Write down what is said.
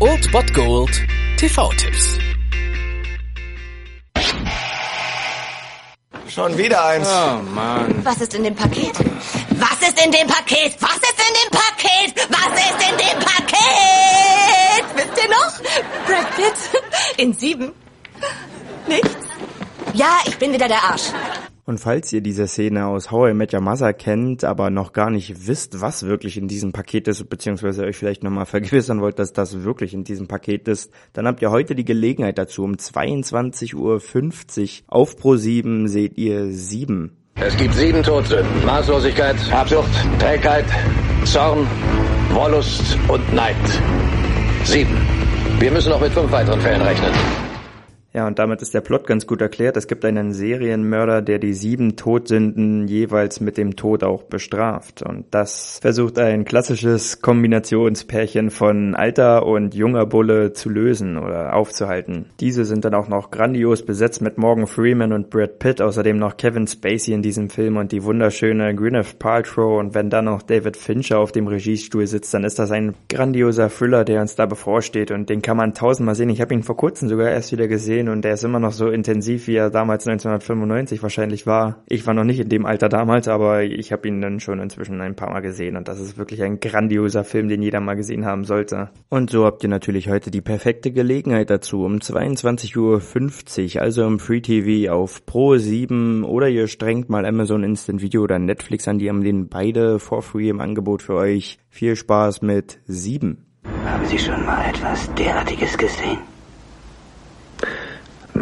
Old Bot Gold TV-Tipps. Schon wieder eins. Oh Mann. Was ist in dem Paket? Was ist in dem Paket? Was ist in dem Paket? Was ist in dem Paket? Wisst ihr noch? Brad Pitt in sieben. Nichts? Ja, ich bin wieder der Arsch. Und falls ihr diese Szene aus How I Met Your Mother kennt, aber noch gar nicht wisst, was wirklich in diesem Paket ist, beziehungsweise euch vielleicht nochmal vergewissern wollt, dass das wirklich in diesem Paket ist, dann habt ihr heute die Gelegenheit dazu. Um 22.50 Uhr auf Pro 7 seht ihr 7. Es gibt sieben Todsünden. Maßlosigkeit, Habsucht, Trägheit, Zorn, Wollust und Neid. Sieben. Wir müssen noch mit fünf weiteren Fällen rechnen. Ja, und damit ist der Plot ganz gut erklärt. Es gibt einen Serienmörder, der die sieben Todsünden jeweils mit dem Tod auch bestraft. Und das versucht ein klassisches Kombinationspärchen von alter und junger Bulle zu lösen oder aufzuhalten. Diese sind dann auch noch grandios besetzt mit Morgan Freeman und Brad Pitt, außerdem noch Kevin Spacey in diesem Film und die wunderschöne Gwyneth Paltrow. Und wenn dann noch David Fincher auf dem Regiestuhl sitzt, dann ist das ein grandioser Thriller, der uns da bevorsteht und den kann man tausendmal sehen. Ich habe ihn vor kurzem sogar erst wieder gesehen gesehen und der ist immer noch so intensiv, wie er damals 1995 wahrscheinlich war. Ich war noch nicht in dem Alter damals, aber ich habe ihn dann schon inzwischen ein paar Mal gesehen und das ist wirklich ein grandioser Film, den jeder mal gesehen haben sollte. Und so habt ihr natürlich heute die perfekte Gelegenheit dazu um 22.50 Uhr, also im Free TV auf Pro 7 oder ihr strengt mal Amazon Instant Video oder Netflix an, die haben den beide for free im Angebot für euch. Viel Spaß mit 7. Haben Sie schon mal etwas derartiges gesehen?